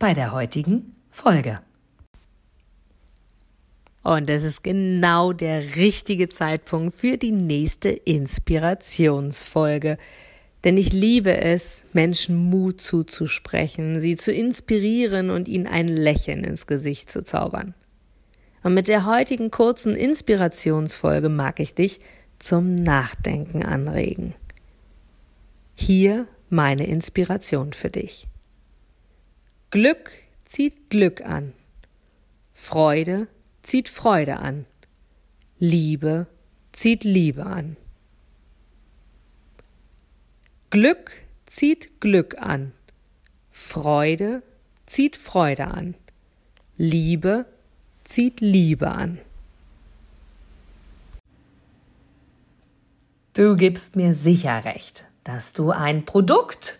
bei der heutigen Folge. Und es ist genau der richtige Zeitpunkt für die nächste Inspirationsfolge. Denn ich liebe es, Menschen Mut zuzusprechen, sie zu inspirieren und ihnen ein Lächeln ins Gesicht zu zaubern. Und mit der heutigen kurzen Inspirationsfolge mag ich dich zum Nachdenken anregen. Hier meine Inspiration für dich. Glück zieht Glück an. Freude zieht Freude an. Liebe zieht Liebe an. Glück zieht Glück an. Freude zieht Freude an. Liebe zieht Liebe an. Du gibst mir sicher recht, dass du ein Produkt